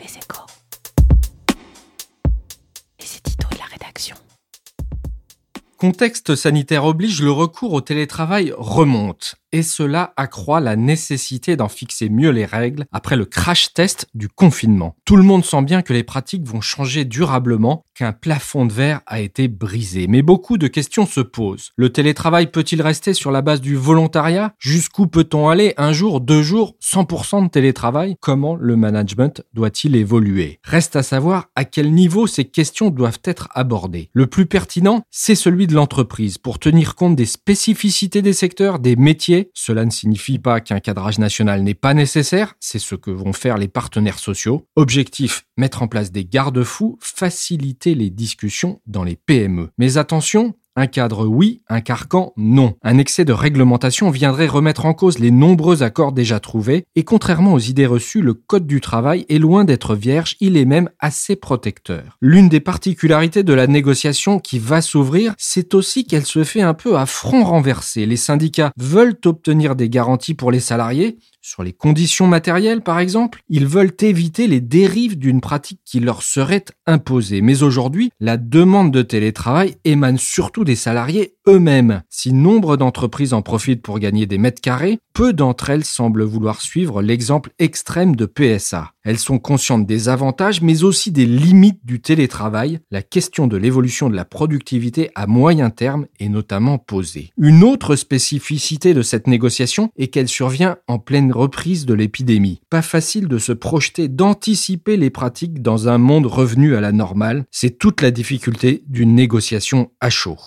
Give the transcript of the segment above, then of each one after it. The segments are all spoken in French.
Les échos. Les éditos de la rédaction. Contexte sanitaire oblige, le recours au télétravail remonte et cela accroît la nécessité d'en fixer mieux les règles après le crash test du confinement. Tout le monde sent bien que les pratiques vont changer durablement, qu'un plafond de verre a été brisé. Mais beaucoup de questions se posent. Le télétravail peut-il rester sur la base du volontariat? Jusqu'où peut-on aller un jour, deux jours, 100% de télétravail? Comment le management doit-il évoluer? Reste à savoir à quel niveau ces questions doivent être abordées. Le plus pertinent, c'est celui de l'entreprise pour tenir compte des spécificités des secteurs, des métiers cela ne signifie pas qu'un cadrage national n'est pas nécessaire, c'est ce que vont faire les partenaires sociaux. Objectif, mettre en place des garde-fous, faciliter les discussions dans les PME. Mais attention, un cadre oui, un carcan non. Un excès de réglementation viendrait remettre en cause les nombreux accords déjà trouvés, et contrairement aux idées reçues, le Code du travail est loin d'être vierge, il est même assez protecteur. L'une des particularités de la négociation qui va s'ouvrir, c'est aussi qu'elle se fait un peu à front renversé. Les syndicats veulent obtenir des garanties pour les salariés, sur les conditions matérielles par exemple, ils veulent éviter les dérives d'une pratique qui leur serait imposée. Mais aujourd'hui, la demande de télétravail émane surtout des salariés eux-mêmes. Si nombre d'entreprises en profitent pour gagner des mètres carrés, peu d'entre elles semblent vouloir suivre l'exemple extrême de PSA. Elles sont conscientes des avantages mais aussi des limites du télétravail. La question de l'évolution de la productivité à moyen terme est notamment posée. Une autre spécificité de cette négociation est qu'elle survient en pleine reprise de l'épidémie. Pas facile de se projeter, d'anticiper les pratiques dans un monde revenu à la normale. C'est toute la difficulté d'une négociation à chaud.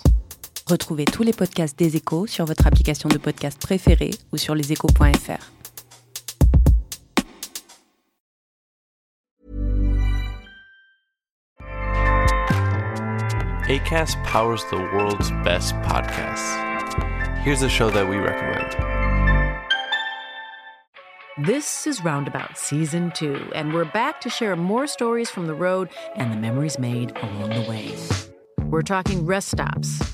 Retrouvez tous les podcasts des échos sur votre application de podcast préférée ou sur leséchos.fr. ACAST powers the world's best podcasts. Here's a show that we recommend. This is Roundabout Season 2, and we're back to share more stories from the road and the memories made along the way. We're talking rest stops.